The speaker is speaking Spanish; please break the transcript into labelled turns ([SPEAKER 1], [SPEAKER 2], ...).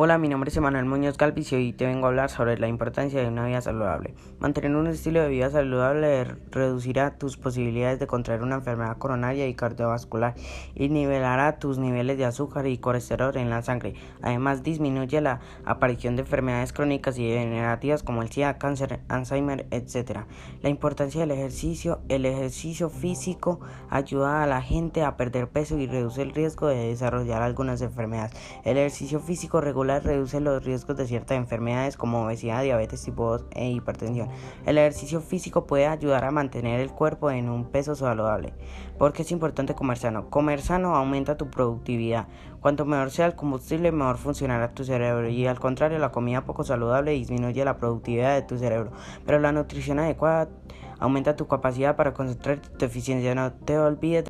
[SPEAKER 1] Hola, mi nombre es Emanuel Muñoz Galvis y hoy te vengo a hablar sobre la importancia de una vida saludable. Mantener un estilo de vida saludable reducirá tus posibilidades de contraer una enfermedad coronaria y cardiovascular y nivelará tus niveles de azúcar y colesterol en la sangre. Además, disminuye la aparición de enfermedades crónicas y degenerativas como el SIDA, cáncer, Alzheimer, etc. La importancia del ejercicio. El ejercicio físico ayuda a la gente a perder peso y reduce el riesgo de desarrollar algunas enfermedades. El ejercicio físico regula reduce los riesgos de ciertas enfermedades como obesidad, diabetes tipo 2 e hipertensión. El ejercicio físico puede ayudar a mantener el cuerpo en un peso saludable. porque es importante comer sano? Comer sano aumenta tu productividad. Cuanto mejor sea el combustible, mejor funcionará tu cerebro. Y al contrario, la comida poco saludable disminuye la productividad de tu cerebro. Pero la nutrición adecuada aumenta tu capacidad para concentrarte tu eficiencia. No te olvides.